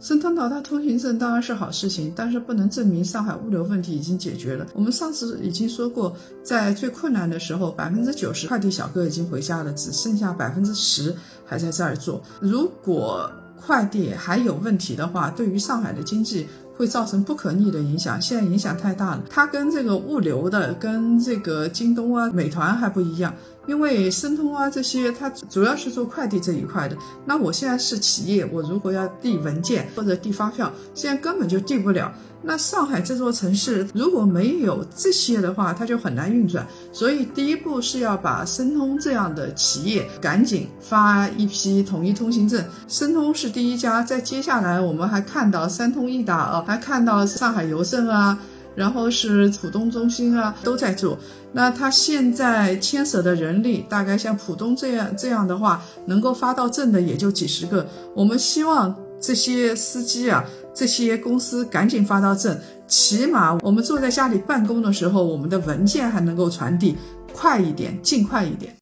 申通淘汰通行证当然是好事情，但是不能证明上海物流问题已经解决了。我们上次已经说过，在最困难的时候，百分之九十快递小哥已经回家了，只剩下百分之十还在这儿做。如果快递还有问题的话，对于上海的经济会造成不可逆的影响。现在影响太大了，它跟这个物流的、跟这个京东啊、美团还不一样。因为申通啊这些，它主要是做快递这一块的。那我现在是企业，我如果要递文件或者递发票，现在根本就递不了。那上海这座城市如果没有这些的话，它就很难运转。所以第一步是要把申通这样的企业赶紧发一批统一通行证。申通是第一家，在接下来我们还看到三通一达啊，还看到上海邮政啊。然后是浦东中心啊，都在做。那他现在牵涉的人力，大概像浦东这样这样的话，能够发到证的也就几十个。我们希望这些司机啊，这些公司赶紧发到证，起码我们坐在家里办公的时候，我们的文件还能够传递快一点，尽快一点。